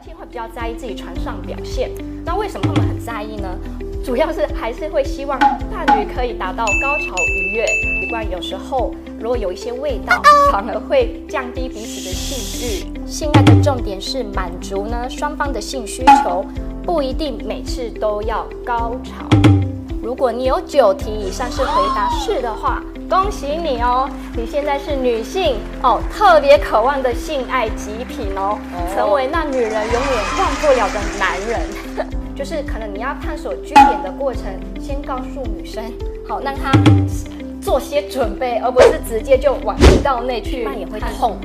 男性会比较在意自己床上表现，那为什么他们很在意呢？主要是还是会希望伴侣可以达到高潮愉悦。习惯有时候如果有一些味道，反而会降低彼此的性欲。性爱的重点是满足呢双方的性需求，不一定每次都要高潮。如果你有九题以上是回答是的话，恭喜你哦！你现在是女性哦，特别渴望的性爱极品哦，成为那女人永远忘不了的男人。就是可能你要探索据点的过程，先告诉女生，好让她做些准备，而不是直接就往阴道内去，那也会痛。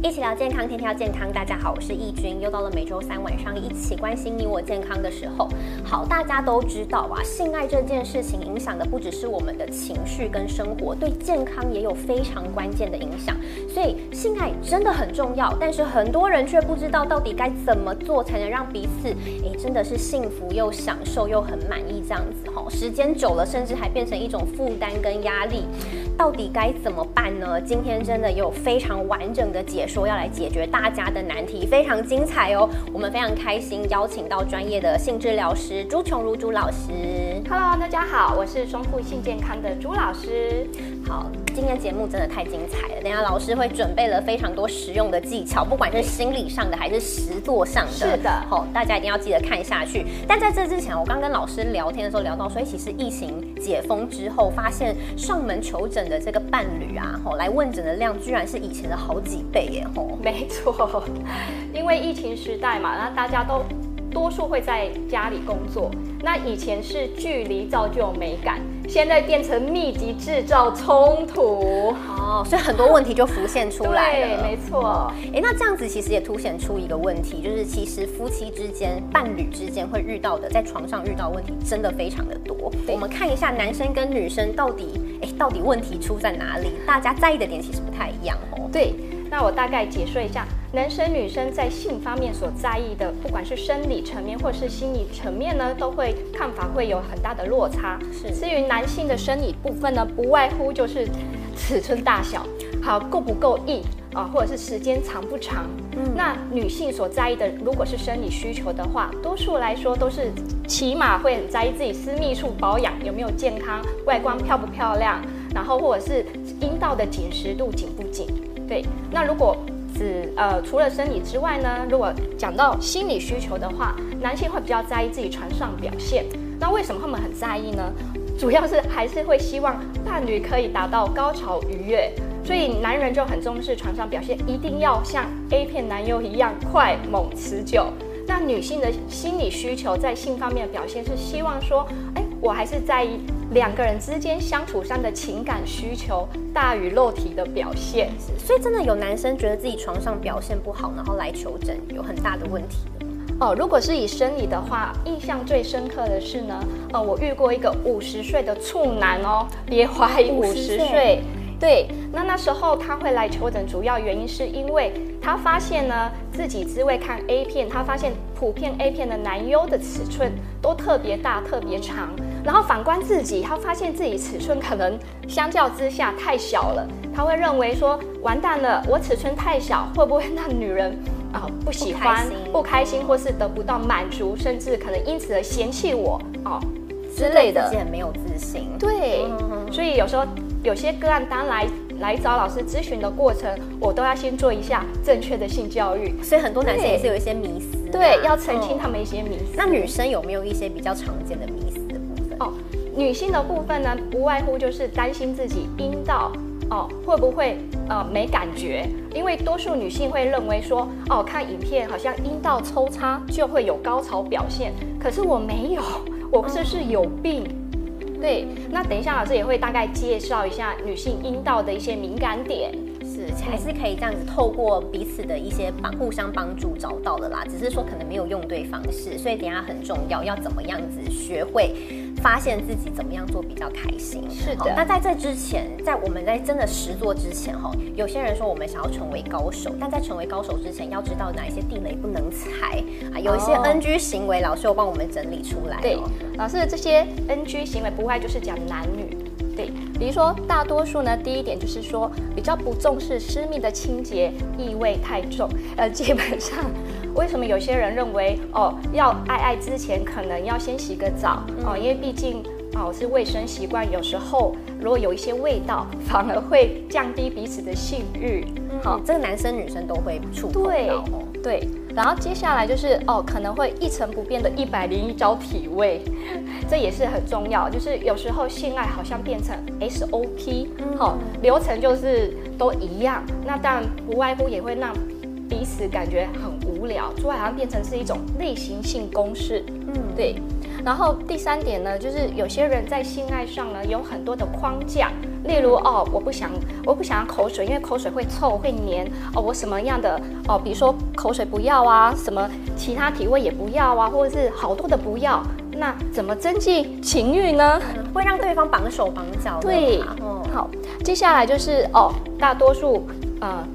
一起聊健康，天天要健康。大家好，我是易君，又到了每周三晚上一起关心你我健康的时候。好，大家都知道啊，性爱这件事情影响的不只是我们的情绪跟生活，对健康也有非常关键的影响。所以性爱真的很重要，但是很多人却不知道到底该怎么做才能让彼此诶真的是幸福又享受又很满意这样子哈。时间久了，甚至还变成一种负担跟压力，到底该怎么办呢？今天真的有非常完整的解。说要来解决大家的难题，非常精彩哦！我们非常开心邀请到专业的性治疗师朱琼如朱老师。Hello，大家好，我是双富性健康的朱老师。好，今天节目真的太精彩了。等下老师会准备了非常多实用的技巧，不管是心理上的还是实作上的。是的，好，大家一定要记得看下去。但在这之前，我刚跟老师聊天的时候聊到，所以其实疫情解封之后，发现上门求诊的这个伴侣啊，吼，来问诊的量居然是以前的好几倍耶，吼。没错，因为疫情时代嘛，那大家都。多数会在家里工作，那以前是距离造就美感，现在变成密集制造冲突哦，所以很多问题就浮现出来了。对，没错。哎，那这样子其实也凸显出一个问题，就是其实夫妻之间、伴侣之间会遇到的，在床上遇到问题真的非常的多。我们看一下男生跟女生到底，哎，到底问题出在哪里？大家在意的点其实不太一样哦。对。那我大概解说一下，男生女生在性方面所在意的，不管是生理层面或是心理层面呢，都会看法会有很大的落差。是，至于男性的生理部分呢，不外乎就是尺寸大小，好够不够硬啊，或者是时间长不长。嗯，那女性所在意的，如果是生理需求的话，多数来说都是起码会很在意自己私密处保养有没有健康，外观漂不漂亮，然后或者是阴道的紧实度紧不紧。对，那如果是呃除了生理之外呢，如果讲到心理需求的话，男性会比较在意自己床上表现。那为什么他们很在意呢？主要是还是会希望伴侣可以达到高潮愉悦，所以男人就很重视床上表现，一定要像 A 片男优一样快猛持久。那女性的心理需求在性方面的表现是希望说，哎，我还是在意。两个人之间相处上的情感需求大于肉体的表现，所以真的有男生觉得自己床上表现不好，然后来求诊，有很大的问题哦。如果是以生理的话，印象最深刻的是呢，呃，我遇过一个五十岁的处男哦，别怀疑五十岁。对，那那时候他会来求诊，主要原因是因为他发现呢，自己只会看 A 片，他发现普遍 A 片的男优的尺寸都特别大、特别长，然后反观自己，他发现自己尺寸可能相较之下太小了，他会认为说完蛋了，我尺寸太小，会不会让女人啊不喜欢、不开心，或是得不到满足，甚至可能因此而嫌弃我哦之类的，自己很没有自信。对，所以有时候。有些个案当来来找老师咨询的过程，我都要先做一下正确的性教育，所以很多男生也是有一些迷思，对，要澄清他们一些迷思。那女生有没有一些比较常见的迷思的部分？哦，女性的部分呢，不外乎就是担心自己阴道哦会不会呃没感觉，因为多数女性会认为说哦看影片好像阴道抽插就会有高潮表现，可是我没有，我是不是有病？对，那等一下老师也会大概介绍一下女性阴道的一些敏感点，是还是可以这样子透过彼此的一些帮互相帮助找到的啦，只是说可能没有用对方式，所以等下很重要，要怎么样子学会。发现自己怎么样做比较开心，是的。那在这之前，在我们在真的实做之前，哈，有些人说我们想要成为高手，但在成为高手之前，要知道哪一些地雷不能踩啊，有一些 NG 行为，老师有帮我们整理出来。对，老师的这些 NG 行为不外就是讲男女，对，比如说大多数呢，第一点就是说比较不重视私密的清洁，异味太重，呃，基本上。为什么有些人认为哦，要爱爱之前可能要先洗个澡哦，因为毕竟哦是卫生习惯，有时候如果有一些味道，反而会降低彼此的性欲。好，这个男生女生都会触碰到。对，然后接下来就是哦，可能会一成不变的一百零一招体位，这也是很重要。就是有时候性爱好像变成 SOP，好，流程就是都一样，那当然不外乎也会让彼此感觉很无聊，做好像变成是一种类型性公式。嗯，对。然后第三点呢，就是有些人在性爱上呢有很多的框架，例如哦，我不想我不想要口水，因为口水会臭会黏哦，我什么样的哦，比如说口水不要啊，什么其他体味也不要啊，或者是好多的不要，那怎么增进情欲呢？会让对方绑手绑脚。对，好，接下来就是哦，大多数呃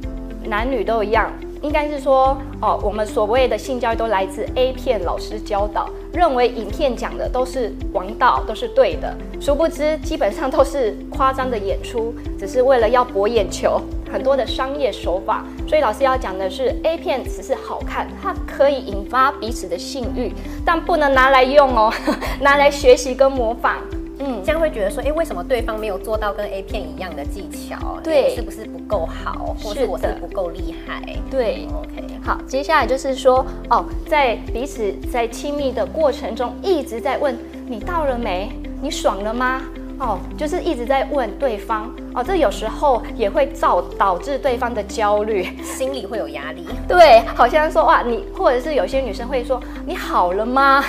男女都一样。应该是说，哦，我们所谓的性教育都来自 A 片老师教导，认为影片讲的都是王道，都是对的。殊不知，基本上都是夸张的演出，只是为了要博眼球，很多的商业手法。所以老师要讲的是，A 片只是好看，它可以引发彼此的性欲，但不能拿来用哦，拿来学习跟模仿。嗯，这样会觉得说，哎，为什么对方没有做到跟 A 片一样的技巧？对，是不是不够好，或是我是不够厉害？对，OK。好，接下来就是说，哦，在彼此在亲密的过程中，一直在问你到了没？你爽了吗？哦，就是一直在问对方哦，这有时候也会造导致对方的焦虑，心里会有压力。对，好像说哇，你或者是有些女生会说你好了吗？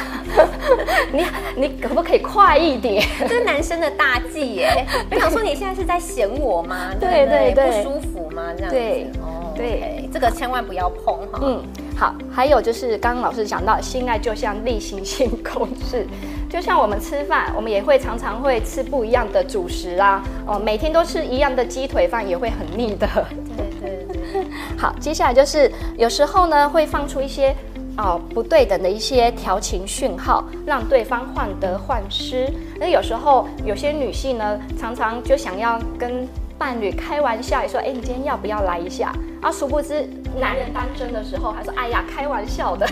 你你可不可以快一点？这是男生的大忌耶。我想说你现在是在嫌我吗？对对对，不舒服吗？这样对哦，对，这个千万不要碰哈。嗯，好，还有就是刚刚老师讲到，性爱就像例行性公事。就像我们吃饭，我们也会常常会吃不一样的主食啊，哦，每天都吃一样的鸡腿饭也会很腻的。对对对。好，接下来就是有时候呢会放出一些哦不对等的一些调情讯号，让对方患得患失。那有时候有些女性呢，常常就想要跟伴侣开玩笑，说：“哎，你今天要不要来一下？”啊，殊不知男人当真的时候，还说：“哎呀，开玩笑的。”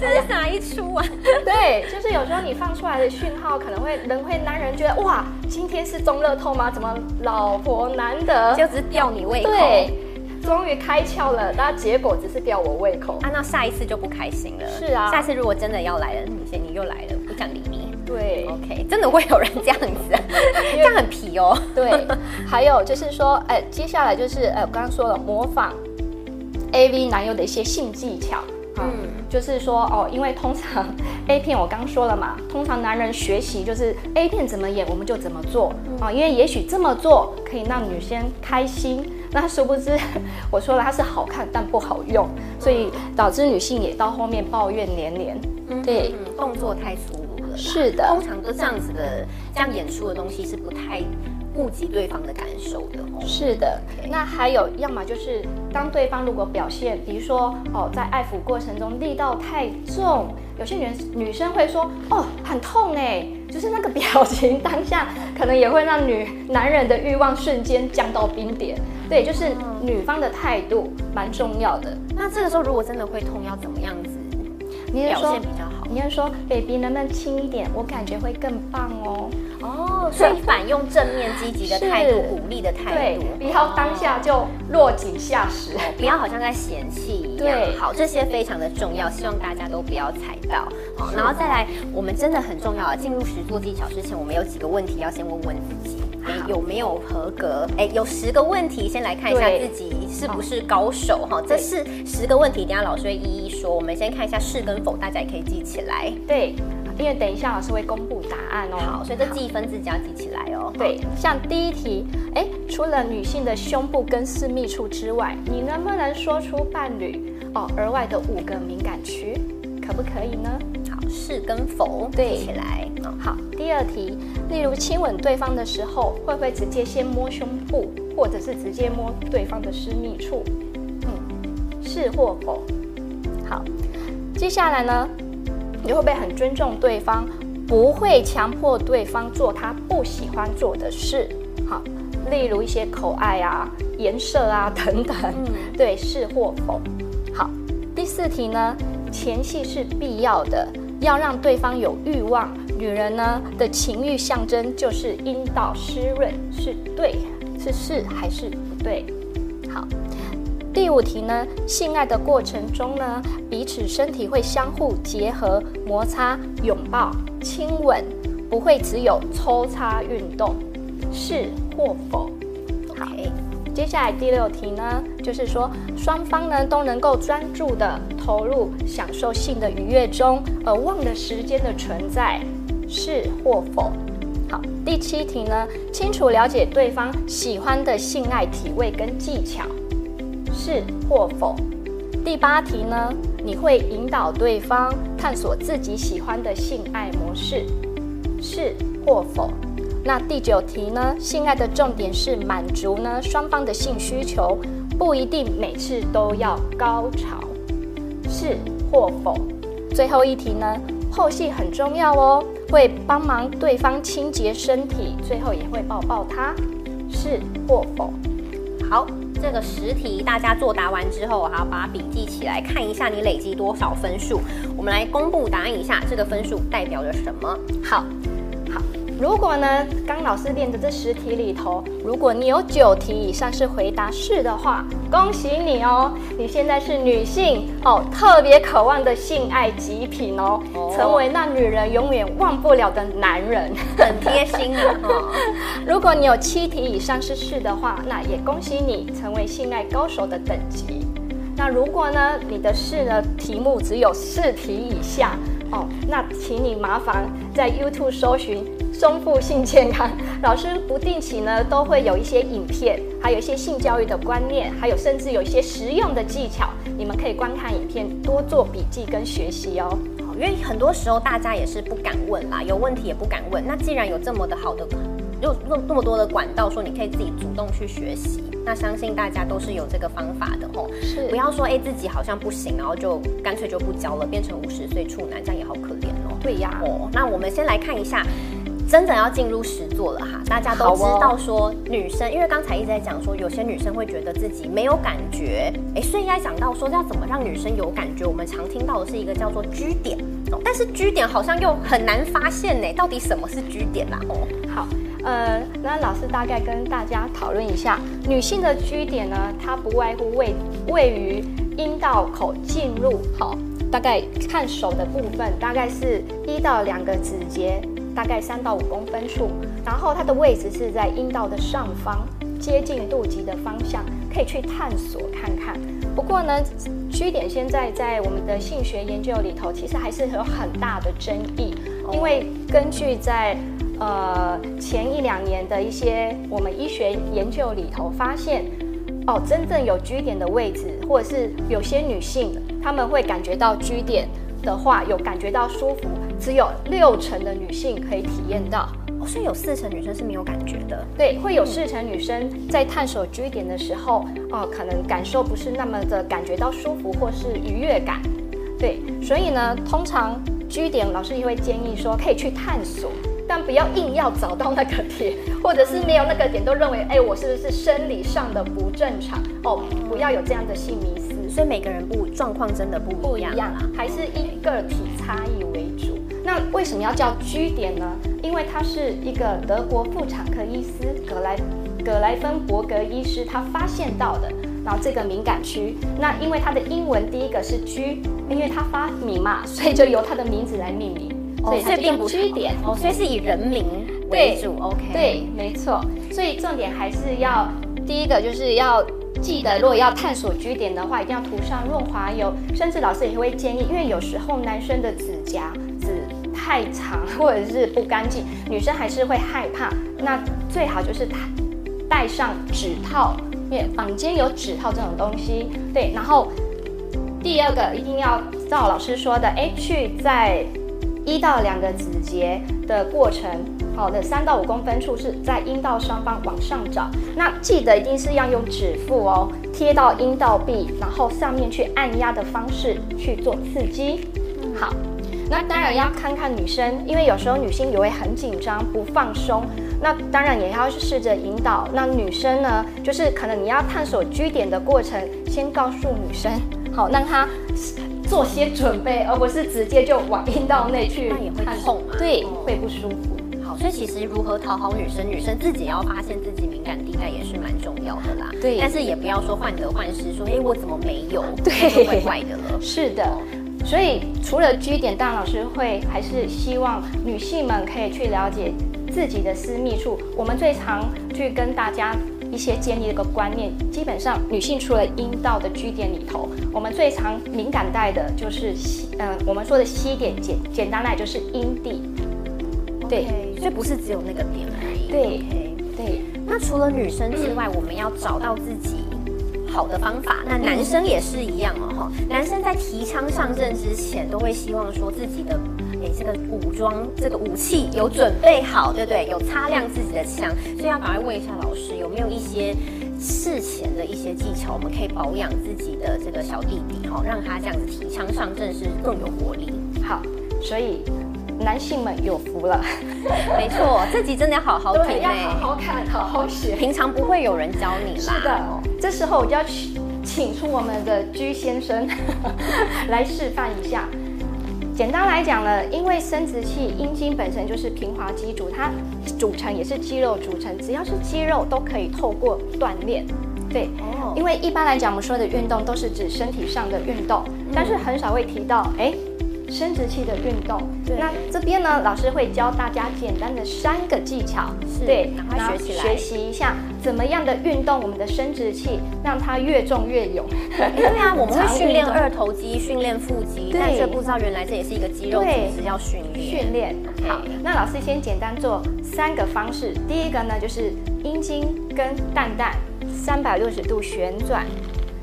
这是哪一出啊？对，就是有时候你放出来的讯号，可能会人会男人觉得哇，今天是中乐透吗？怎么老婆难得，就只是吊你胃口？对，终于开窍了，那结果只是吊我胃口啊，那下一次就不开心了。是啊，下次如果真的要来了，你先你又来了，不想理你。对，OK，真的会有人这样子，这样很皮哦。对，还有就是说，哎，接下来就是呃，我刚刚说了模仿 AV 男友的一些性技巧。嗯，就是说哦，因为通常 A 片我刚说了嘛，通常男人学习就是 A 片怎么演我们就怎么做啊，因为也许这么做可以让女生开心，那殊不知 我说了它是好看但不好用，所以导致女性也到后面抱怨连连。对，动作太粗鲁了。是的，通常都这样子的，这样演出的东西是不太。顾及对方的感受的，哦是的。那还有，要么就是当对方如果表现，比如说哦，在爱抚过程中力道太重，有些女女生会说哦很痛哎，就是那个表情当下可能也会让女男人的欲望瞬间降到冰点。对，就是女方的态度蛮重要的。那这个时候如果真的会痛，要怎么样子表现比较好？你要说 baby 能不能轻一点，我感觉会更棒哦。哦，所以反用正面积极的态度，鼓励的态度，不要当下就落井下石，不要好像在嫌弃一样。对，好，这些非常的重要，希望大家都不要踩到。好，然后再来，我们真的很重要啊！进入实做技巧之前，我们有几个问题要先问问自己，哎，有没有合格？哎，有十个问题，先来看一下自己是不是高手哈。这是十个问题，等下老师会一一说。我们先看一下是跟否，大家也可以记起来。对。因为等一下老师会公布答案哦，好，所以这记分自己要记起来哦。对，像第一题，哎，除了女性的胸部跟私密处之外，你能不能说出伴侣哦额外的五个敏感区，可不可以呢？好，是跟否对起来。好，第二题，例如亲吻对方的时候，会不会直接先摸胸部，或者是直接摸对方的私密处？嗯，是或否？好，接下来呢？你会不会很尊重对方，不会强迫对方做他不喜欢做的事？好，例如一些口爱啊、颜色啊等等。嗯对，是或否？好，第四题呢，前戏是必要的，要让对方有欲望。女人呢的情欲象征就是阴道湿润，是对，是是还是不对？好，第五题呢，性爱的过程中呢，彼此身体会相互结合、摩擦、拥抱、亲吻，不会只有抽插运动，是或否？接下来第六题呢，就是说双方呢都能够专注的投入享受性的愉悦中，而忘了时间的存在，是或否？好，第七题呢，清楚了解对方喜欢的性爱体位跟技巧，是或否？第八题呢，你会引导对方探索自己喜欢的性爱模式，是或否？那第九题呢？性爱的重点是满足呢双方的性需求，不一定每次都要高潮，是或否？最后一题呢？后戏很重要哦，会帮忙对方清洁身体，最后也会抱抱他，是或否？好，这个十题大家作答完之后，还要把笔记起来，看一下你累积多少分数。我们来公布答案一下，这个分数代表着什么？好。如果呢，刚老师练的这十题里头，如果你有九题以上是回答是的话，恭喜你哦！你现在是女性哦，特别渴望的性爱极品哦，成为那女人永远忘不了的男人，很贴心的哈。如果你有七题以上是是的话，那也恭喜你成为性爱高手的等级。那如果呢，你的是呢题目只有四题以下哦，那请你麻烦在 YouTube 搜寻。丰富性健康老师不定期呢都会有一些影片，还有一些性教育的观念，还有甚至有一些实用的技巧，你们可以观看影片，多做笔记跟学习哦。因为很多时候大家也是不敢问啦，有问题也不敢问。那既然有这么的好的，有那那么多的管道，说你可以自己主动去学习，那相信大家都是有这个方法的哦。是，不要说哎自己好像不行，然后就干脆就不教了，变成五十岁处男，这样也好可怜哦。对呀。哦，那我们先来看一下。真的要进入实作了哈，大家都知道说女生，因为刚才一直在讲说有些女生会觉得自己没有感觉，哎，所以应该讲到说要怎么让女生有感觉，我们常听到的是一个叫做居点，但是居点好像又很难发现呢，到底什么是居点啦？哦，好，呃，那老师大概跟大家讨论一下，女性的居点呢，它不外乎位位于阴道口进入，好，大概看手的部分，大概是一到两个指节。大概三到五公分处，然后它的位置是在阴道的上方，接近肚脐的方向，可以去探索看看。不过呢，G 点现在在我们的性学研究里头，其实还是有很大的争议，因为根据在呃前一两年的一些我们医学研究里头发现，哦，真正有居点的位置，或者是有些女性她们会感觉到居点的话，有感觉到舒服。只有六成的女性可以体验到，哦，所以有四成女生是没有感觉的。对，会有四成女生在探索 G 点的时候，哦，可能感受不是那么的感觉到舒服或是愉悦感。对，所以呢，通常 G 点老师也会建议说可以去探索，但不要硬要找到那个点，或者是没有那个点都认为，哎，我是不是生理上的不正常？哦，不要有这样的性迷思。所以每个人不状况真的不不一样啊，还是因个体差异。那为什么要叫居点呢？因为它是一个德国妇产科医师格莱格莱芬伯格医师他发现到的。然后这个敏感区，那因为它的英文第一个是居因为他发明嘛，所以就由他的名字来命名。所以它并不 G 点，哦，所以是以人名为主。OK，对，没错。所以重点还是要第一个就是要。记得，如果要探索居点的话，一定要涂上润滑油。甚至老师也会建议，因为有时候男生的指甲指太长或者是不干净，女生还是会害怕。那最好就是戴戴上指套，因为坊间有指套这种东西。对，然后第二个一定要照老师说的，哎，去在一到两个指节的过程。好的，三到五公分处是在阴道上方往上找，那记得一定是要用指腹哦，贴到阴道壁，然后上面去按压的方式去做刺激。好，那当然要看看女生，因为有时候女性也会很紧张不放松，那当然也要试着引导。那女生呢，就是可能你要探索居点的过程，先告诉女生，好，让她做些准备，而不是直接就往阴道内去，那也会痛嘛？对，会不舒服。好，所以其实如何讨好女生，女生自己要发现自己敏感地带也是蛮重要的啦。对，但是也不要说患得患失，说哎我怎么没有？对，怪怪的了。是的。所以除了 G 点，大老师会还是希望女性们可以去了解自己的私密处。我们最常去跟大家一些建立一个观念，基本上女性除了阴道的 G 点里头，我们最常敏感带的就是西，呃，我们说的 C 点，简简单来就是阴蒂。对，所以不是只有那个点而已。对，对。那除了女生之外，我们要找到自己。好的方法，那男生也是一样哦哈。男生在提枪上阵之前，都会希望说自己的哎这个武装这个武器有准备好，对不对？有擦亮自己的枪，所以要赶快问一下老师，有没有一些事前的一些技巧，我们可以保养自己的这个小弟弟哈，让他这样子提枪上阵是更有活力。好，所以。男性们有福了，没错，这集真的要好好听，要好好看，好好学。平常不会有人教你啦。是的，这时候我就要请请出我们的居先生 来示范一下。简单来讲呢，因为生殖器阴茎本身就是平滑肌组，它组成也是肌肉组成，只要是肌肉都可以透过锻炼。对，哦，因为一般来讲我们说的运动都是指身体上的运动，但是很少会提到，哎。生殖器的运动，那这边呢，老师会教大家简单的三个技巧，对，赶快学起来，学习一下怎么样的运动我们的生殖器，让它越重越勇。对啊，我们会训练二头肌，训练腹肌，但却不知道原来这也是一个肌肉组织要训练。训练，好，那老师先简单做三个方式，第一个呢就是阴茎跟蛋蛋三百六十度旋转，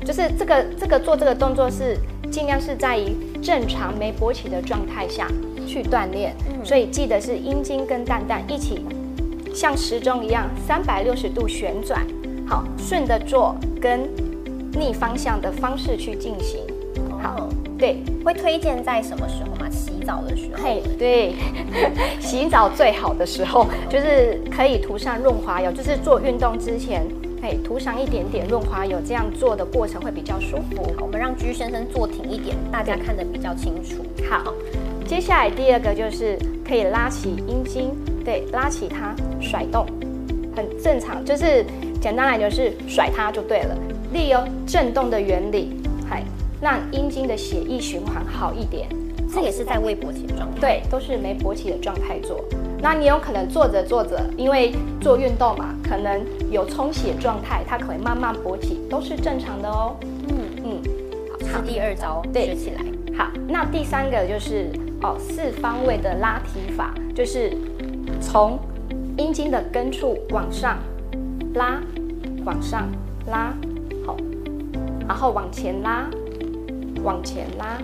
就是这个这个做这个动作是。尽量是在于正常没勃起的状态下去锻炼，所以记得是阴茎跟蛋蛋一起像时钟一样三百六十度旋转，好，顺着做跟逆方向的方式去进行。好，对，会推荐在什么时候吗？洗澡的时候。嘿，对，洗澡最好的时候就是可以涂上润滑油，就是做运动之前。哎，涂上一点点润滑油，这样做的过程会比较舒服。我们让居先生坐挺一点，大家看得比较清楚。好，接下来第二个就是可以拉起阴茎，对，拉起它，甩动，很正常，就是简单来就是甩它就对了。利用震动的原理，嗨，让阴茎的血液循环好一点。这也是在未勃起的状态，对，都是没勃起的状态做。那你有可能做着做着，因为做运动嘛，可能有充血状态，它可以慢慢勃起，都是正常的哦。嗯嗯，好，是第二招学起来。好，那第三个就是哦，四方位的拉提法，就是从阴茎的根处往上拉，往上拉，好，然后往前拉，往前拉。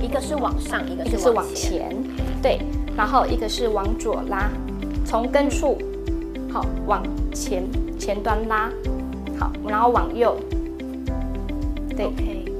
一个是往上，一个是往前，对，然后一个是往左拉，从根处好往前前端拉，好，然后往右，对，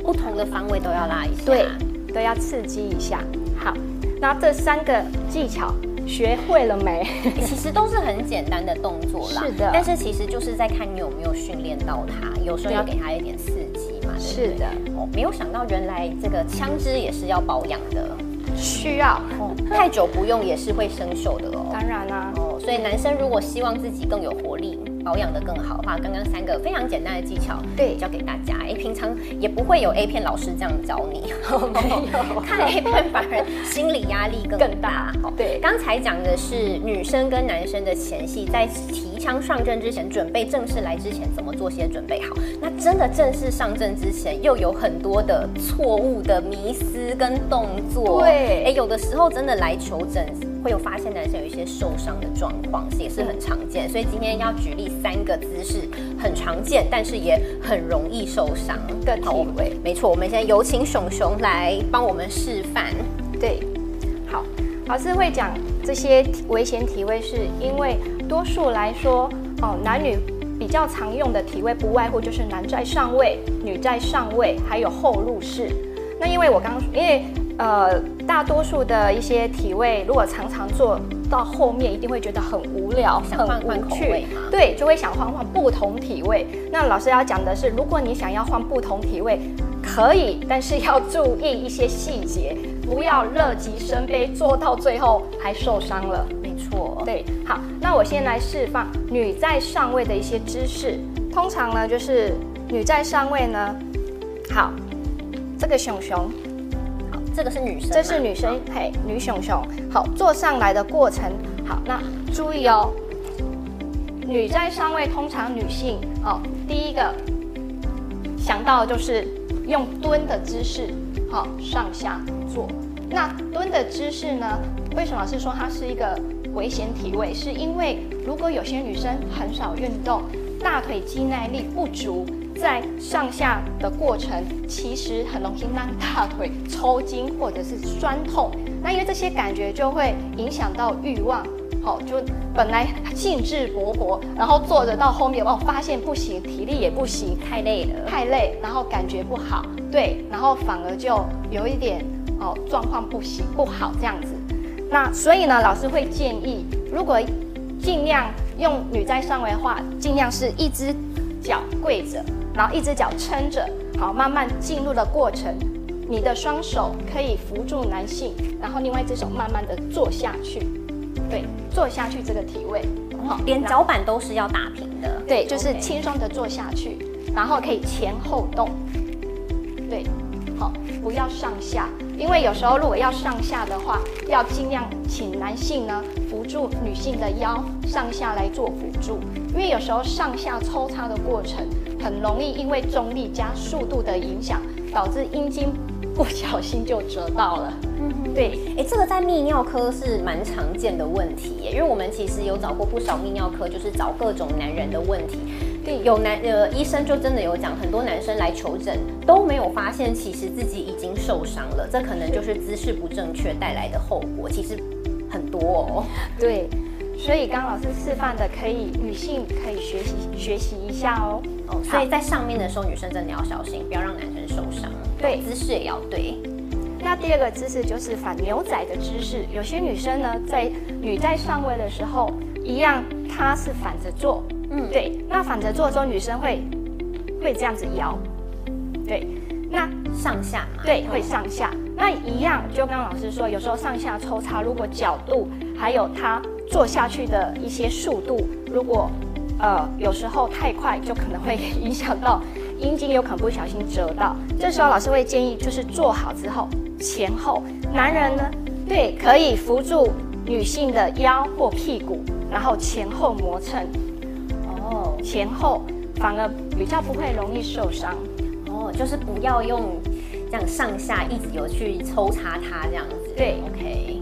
不同的方位都要拉一下，对，都要刺激一下。好，那这三个技巧学会了没？其实都是很简单的动作啦，是的，但是其实就是在看你有没有训练到它，有时候要给它一点刺激嘛。是的，哦，没有想到原来这个枪支也是要保养的，需要，太久不用也是会生锈的哦。当然啦，哦，所以男生如果希望自己更有活力。保养的更好的话，刚刚三个非常简单的技巧，对，教给大家。哎，平常也不会有 A 片老师这样教你，没有 看 A 片反而心理压力更更大。对，刚才讲的是女生跟男生的前戏，在提枪上阵之前，准备正式来之前怎么做些准备好。那真的正式上阵之前，又有很多的错误的迷思跟动作。对，哎，有的时候真的来求诊。会有发现男生有一些受伤的状况，也是很常见。所以今天要举例三个姿势，很常见，但是也很容易受伤的体位。没错，我们现在有请熊熊来帮我们示范。对，好，老师会讲这些危险体位，是因为多数来说，哦，男女比较常用的体位不外乎就是男在上位，女在上位，还有后入式。那因为我刚刚因为。呃，大多数的一些体位，如果常常做到后面，一定会觉得很无聊、很无趣。对，就会想换换不同体位。那老师要讲的是，如果你想要换不同体位，可以，但是要注意一些细节，不要乐极生悲，做到最后还受伤了。没错，对，好，那我先来示范女在上位的一些姿势。通常呢，就是女在上位呢，好，这个熊熊，好，这个是女生，这是女生，嘿，女熊熊，好，坐上来的过程，好，那注意哦，女在上位，通常女性，哦，第一个想到的就是用蹲的姿势，好，上下坐。那蹲的姿势呢，为什么是说它是一个危险体位？是因为如果有些女生很少运动。大腿肌耐力不足，在上下的过程，其实很容易让大腿抽筋或者是酸痛。那因为这些感觉就会影响到欲望，好，就本来兴致勃勃，然后坐着到后面哦，发现不行，体力也不行，太累了，太累，然后感觉不好，对，然后反而就有一点哦，状况不行不好这样子。那所以呢，老师会建议，如果尽量。用女在上位的话，尽量是一只脚跪着，然后一只脚撑着，好，慢慢进入的过程。你的双手可以扶住男性，然后另外一只手慢慢的坐下去，对，坐下去这个体位，好，连脚板都是要打平的，对，就是轻松的坐下去，然后可以前后动，对，好，不要上下。因为有时候如果要上下的话，要尽量请男性呢扶住女性的腰，上下来做辅助。因为有时候上下抽插的过程，很容易因为重力加速度的影响，导致阴茎不小心就折到了。嗯，对，哎，这个在泌尿科是蛮常见的问题耶，因为我们其实有找过不少泌尿科，就是找各种男人的问题。对有男呃医生就真的有讲，很多男生来求诊都没有发现，其实自己已经受伤了，这可能就是姿势不正确带来的后果，其实很多哦。对，所以刚老师示范的，可以女性可以学习学习一下哦。哦，所以在上面的时候，女生真的要小心，不要让男生受伤。对，姿势也要对。那第二个姿势就是反牛仔的姿势，有些女生呢，在女在上位的时候，一样，她是反着坐。嗯，对，那反着做的时候，女生会会这样子摇，对，那上下嘛，对，会上下，那一样，就刚刚老师说，有时候上下抽插，如果角度还有她做下去的一些速度，如果呃有时候太快，就可能会影响到阴茎，有可能不小心折到。这时候老师会建议，就是做好之后前后，男人呢，对，可以扶住女性的腰或屁股，然后前后磨蹭。哦前后反而比较不会容易受伤哦，就是不要用这样上下一直有去抽插它这样子。对，OK，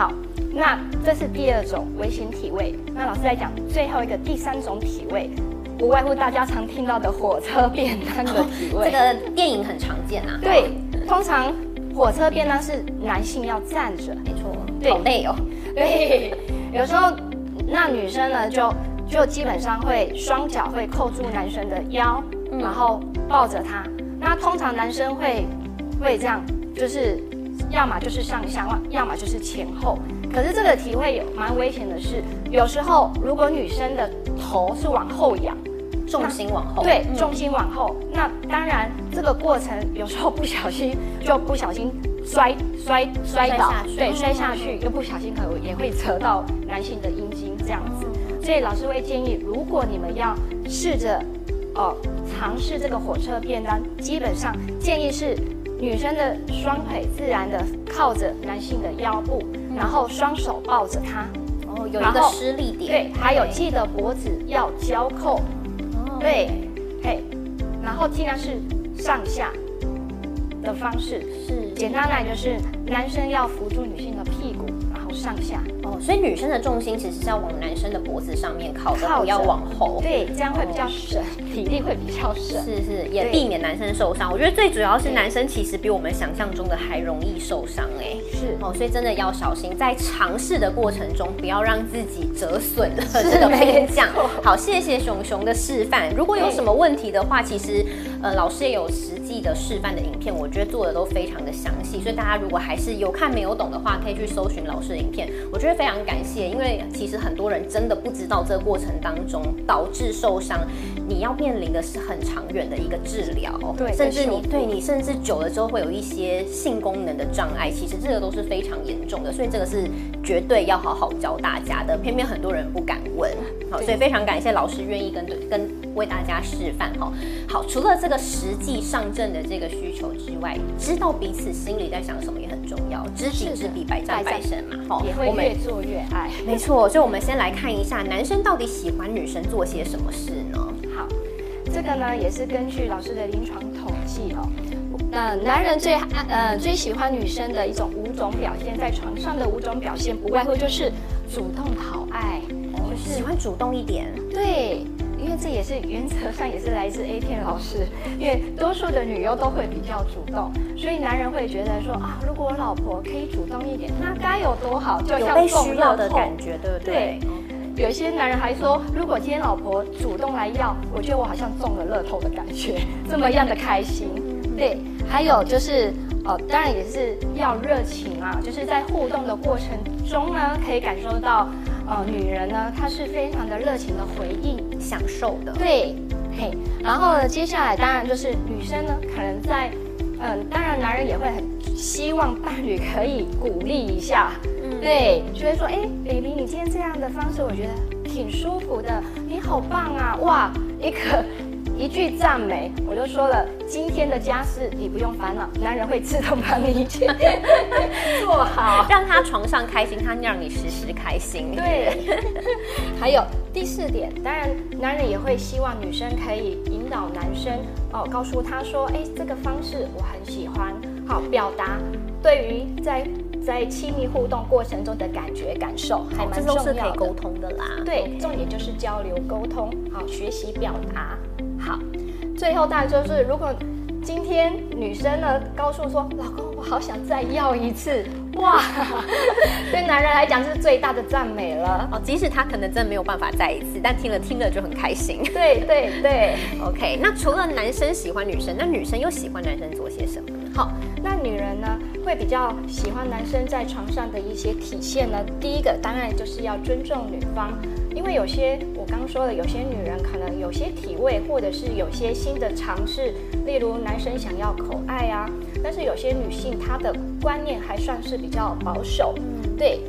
好，那这是第二种危险体位。那老师在讲最后一个第三种体位，不外乎大家常听到的火车便当的体位。这个电影很常见啊。对，通常火车便当是男性要站着，没错，好累哦。对，有时候那女生呢就。就基本上会双脚会扣住男生的腰，然后抱着他。那通常男生会会这样，就是要么就是上下，要么就是前后。可是这个体会有蛮危险的是，有时候如果女生的头是往后仰，重心往后，对，重心往后，那当然这个过程有时候不小心就不小心摔摔摔倒，对，摔下去又不小心可能也会扯到男性的阴茎这样子。所以老师会建议，如果你们要试着哦尝试这个火车便当，基本上建议是女生的双腿自然的靠着男性的腰部，然后双手抱着他，哦，有一个施力点，对，还有记得脖子要交扣，哦，对，嘿，然后尽量是上下的方式，是。简单来就是男生要扶住女性的屁股。上下。哦，所以女生的重心其实是要往男生的脖子上面靠的，不要往后。对，这样会比较省，体力会比较省。是是，也避免男生受伤。我觉得最主要是男生其实比我们想象中的还容易受伤哎。是哦，所以真的要小心，在尝试的过程中不要让自己折损了。这个偏讲。好，谢谢熊熊的示范。如果有什么问题的话，其实呃老师也有实际的示范的影片，我觉得做的都非常的详细。所以大家如果还是有看没有懂的话，可以去搜寻老师的影。片，我觉得非常感谢，因为其实很多人真的不知道这个过程当中导致受伤，你要面临的是很长远的一个治疗，对，甚至你对你甚至久了之后会有一些性功能的障碍，其实这个都是非常严重的，所以这个是绝对要好好教大家的。偏偏很多人不敢问，好，所以非常感谢老师愿意跟跟为大家示范哈。好，除了这个实际上阵的这个需求之外，知道彼此心里在想什么也很重要，知己知彼，百战百胜嘛，哈，也会越做越爱。没错，所以我们先来看一下男生到底喜欢女生做些什么事呢？好，这个呢也是根据老师的临床统计哦，那男人最呃最喜欢女生的一种五种表现，在床上的五种表现，不外乎就是主动讨爱，就是喜欢主动一点，对。因为这也是原则上也是来自 A 片老师，因为多数的女优都会比较主动，所以男人会觉得说啊，如果我老婆可以主动一点，那该有多好，就像被需要的感觉，对不对？对。有一些男人还说，如果今天老婆主动来要，我觉得我好像中了乐透的感觉，这么样的开心。对。还有就是，哦，当然也是要热情啊，就是在互动的过程中呢，可以感受到。呃，女人呢，她是非常的热情的回应，享受的。对，嘿，然后呢，接下来当然就是女生呢，可能在，嗯，当然男人也会很希望伴侣可以鼓励一下，嗯，对，就会说，哎，baby，你今天这样的方式，我觉得挺舒服的，你好棒啊，哇，一个。一句赞美，我就说了，今天的家事你不用烦恼，男人会自动把你一切做好，让他床上开心，他让你时时开心。对，还有第四点，当然男人也会希望女生可以引导男生哦，告诉他说，哎，这个方式我很喜欢，好表达对于在在亲密互动过程中的感觉感受，还蛮重要的。沟通的啦，对，重点就是交流沟通，好学习表达。好，最后大家就是，如果今天女生呢告诉说，老公，我好想再要一次，哇，对男人来讲是最大的赞美了哦。即使他可能真的没有办法再一次，但听了听了就很开心。对对对，OK。那除了男生喜欢女生，那女生又喜欢男生做些什么？好，那女人呢会比较喜欢男生在床上的一些体现呢？第一个当然就是要尊重女方。因为有些我刚说的，有些女人可能有些体位，或者是有些新的尝试，例如男生想要口爱啊，但是有些女性她的观念还算是比较保守，嗯。对，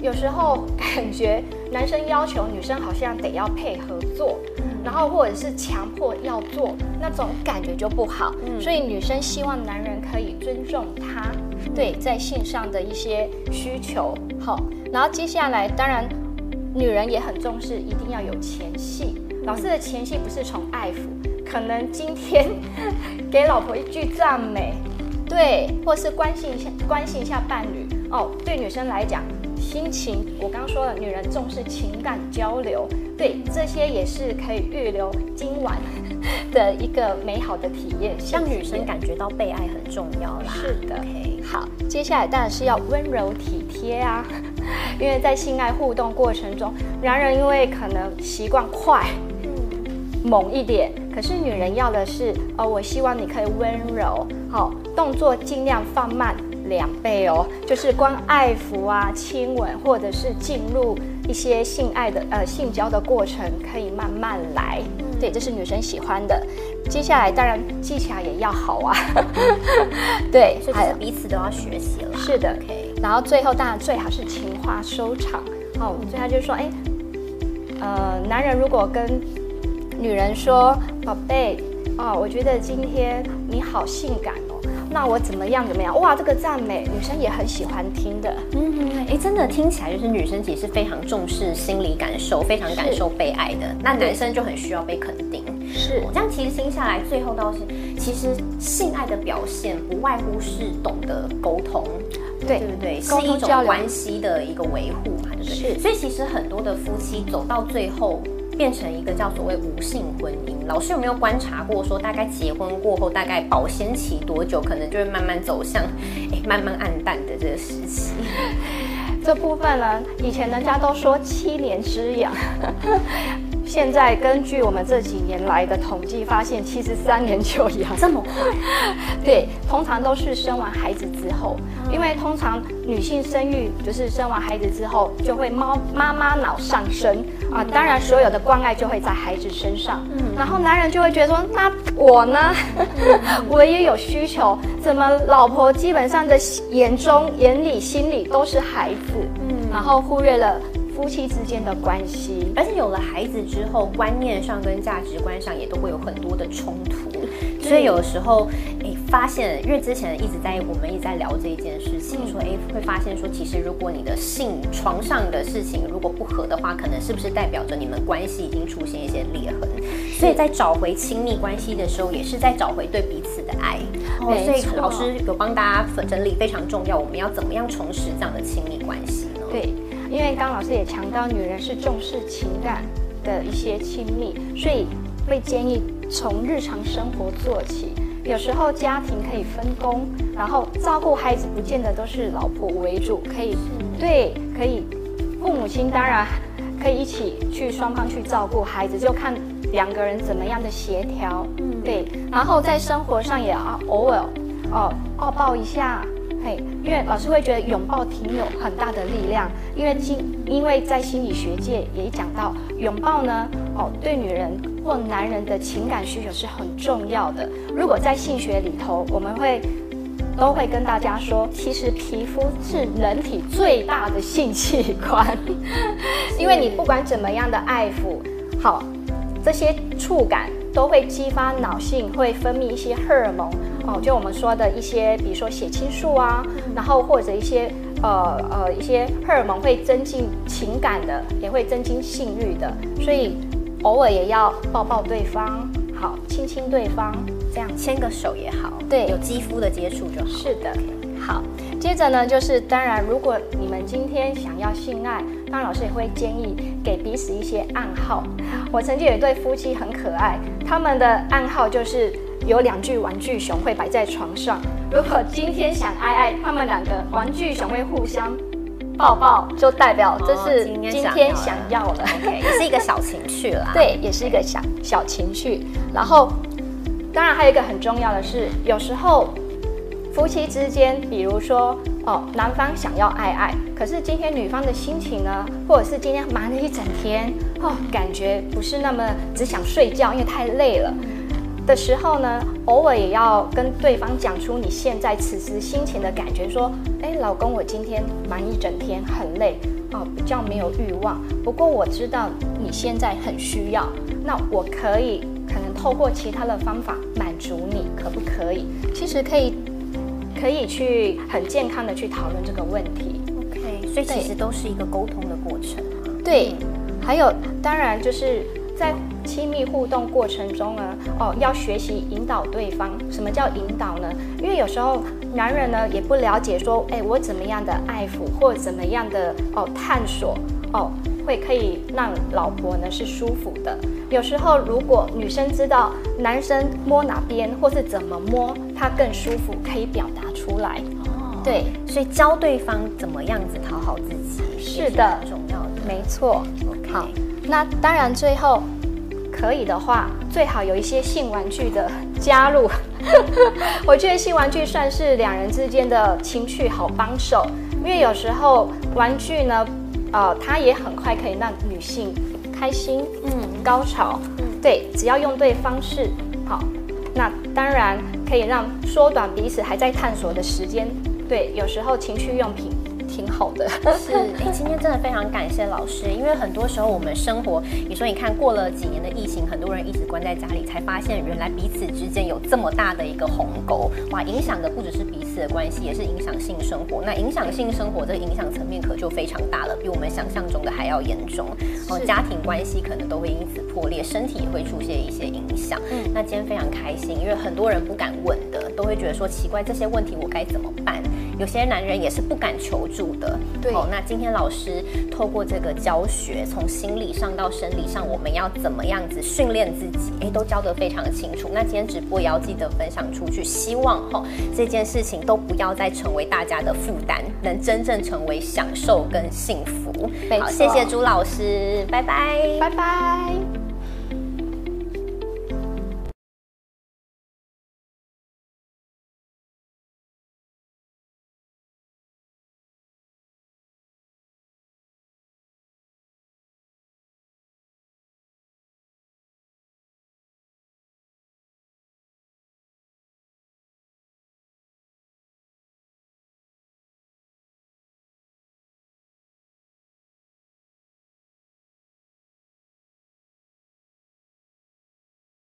有时候感觉男生要求女生好像得要配合做，然后或者是强迫要做，那种感觉就不好，嗯。所以女生希望男人可以尊重她，对，在性上的一些需求，好，然后接下来当然。女人也很重视，一定要有前戏。老师的前戏不是从爱抚，可能今天给老婆一句赞美，对，或是关心一下关心一下伴侣哦。对女生来讲，心情我刚刚说了，女人重视情感交流，对，这些也是可以预留今晚的一个美好的体验，让女生感觉到被爱很重要啦。是的，好，接下来当然是要温柔体贴啊。因为在性爱互动过程中，男人因为可能习惯快、猛一点，可是女人要的是哦，我希望你可以温柔，好，动作尽量放慢两倍哦，就是光爱抚啊、亲吻，或者是进入一些性爱的呃性交的过程，可以慢慢来。对，这是女生喜欢的。接下来当然技巧也要好啊，对，所以彼此都要学习了。是的，OK。然后最后当然最好是情话收场。哦，所以他就说，哎，呃，男人如果跟女人说，宝贝，哦，我觉得今天你好性感哦。那我怎么样怎么样？哇，这个赞美女生也很喜欢听的。嗯，哎，真的听起来就是女生其实非常重视心理感受，非常感受被爱的。那男生就很需要被肯定。是，这样其实听下来，最后倒是，其实性爱的表现不外乎是懂得沟通，对对不对？是一种关系的一个维护嘛，对不对？是。所以其实很多的夫妻走到最后。变成一个叫所谓无性婚姻，老师有没有观察过？说大概结婚过后，大概保鲜期多久，可能就会慢慢走向，哎，慢慢暗淡的这个时期。这部分呢，以前人家都说七年之痒，现在根据我们这几年来的统计发现，其实三年就阳这么快？对，通常都是生完孩子之后，因为通常女性生育就是生完孩子之后就会猫妈妈脑上升啊，当然所有的关爱就会在孩子身上，嗯，然后男人就会觉得说，那我呢，我也有需求，怎么老婆基本上的眼中、眼里、心里都是孩子，嗯，然后忽略了。夫妻之间的关系，而且有了孩子之后，观念上跟价值观上也都会有很多的冲突。所以有的时候，哎，发现，因为之前一直在我们一直在聊这一件事情，说，哎，会发现说，其实如果你的性床上的事情如果不合的话，可能是不是代表着你们关系已经出现一些裂痕？所以在找回亲密关系的时候，也是在找回对彼此的爱。哦，所以老师有帮大家整理非常重要，我们要怎么样重拾这样的亲密关系呢？对。因为刚老师也强调，女人是重视情感的一些亲密，所以会建议从日常生活做起。有时候家庭可以分工，然后照顾孩子不见得都是老婆为主，可以对，可以父母亲当然可以一起去双方去照顾孩子，就看两个人怎么样的协调。嗯，对。然后在生活上也要偶尔哦抱抱一下。因为老师会觉得拥抱挺有很大的力量，因为经因为在心理学界也讲到，拥抱呢，哦，对女人或男人的情感需求是很重要的。如果在性学里头，我们会都会跟大家说，其实皮肤是人体最大的性器官，因为你不管怎么样的爱抚，好，这些触感都会激发脑性，会分泌一些荷尔蒙。哦，就我们说的一些，比如说血清素啊，然后或者一些呃呃一些荷尔蒙会增进情感的，也会增进性欲的，所以偶尔也要抱抱对方，好亲亲对方，这样牵个手也好，对，有肌肤的接触就好。是的，好，接着呢，就是当然，如果你们今天想要性爱，当然老师也会建议给彼此一些暗号。我曾经有一对夫妻很可爱，他们的暗号就是。有两具玩具熊会摆在床上，如果今天想爱爱，他们两个玩具熊会互相抱抱，就代表这是今天想要的，也是一个小情趣啦。对，也是一个小小情趣。然后，当然还有一个很重要的是，有时候夫妻之间，比如说哦，男方想要爱爱，可是今天女方的心情呢，或者是今天忙了一整天，哦，感觉不是那么只想睡觉，因为太累了。的时候呢，偶尔也要跟对方讲出你现在此时心情的感觉，说，哎，老公，我今天忙一整天，很累啊，比较没有欲望。不过我知道你现在很需要，那我可以可能透过其他的方法满足你，可不可以？其实可以，可以去很健康的去讨论这个问题。OK，所以其实都是一个沟通的过程。对，还有当然就是在。亲密互动过程中呢，哦，要学习引导对方。什么叫引导呢？因为有时候男人呢也不了解说，哎，我怎么样的爱抚或怎么样的哦探索哦，会可以让老婆呢是舒服的。有时候如果女生知道男生摸哪边或是怎么摸他更舒服，可以表达出来。哦，对，所以教对方怎么样子讨好自己，是的，重要的，没错。好，那当然最后。可以的话，最好有一些性玩具的加入。我觉得性玩具算是两人之间的情趣好帮手，因为有时候玩具呢，呃，它也很快可以让女性开心，嗯，高潮，嗯，对，只要用对方式，好，那当然可以让缩短彼此还在探索的时间。对，有时候情趣用品。挺好的，是哎，今天真的非常感谢老师，因为很多时候我们生活，你说你看过了几年的疫情，很多人一直关在家里，才发现原来彼此之间有这么大的一个鸿沟，哇，影响的不只是彼此的关系，也是影响性生活。那影响性生活这个影响层面可就非常大了，比我们想象中的还要严重。哦，家庭关系可能都会因此破裂，身体也会出现一些影响。嗯，那今天非常开心，因为很多人不敢问的，都会觉得说奇怪，这些问题我该怎么办？有些男人也是不敢求助。的对哦，那今天老师透过这个教学，从心理上到生理上，我们要怎么样子训练自己？哎，都教得非常清楚。那今天直播也要记得分享出去，希望哈这件事情都不要再成为大家的负担，能真正成为享受跟幸福。好，谢谢朱老师，拜拜，拜拜。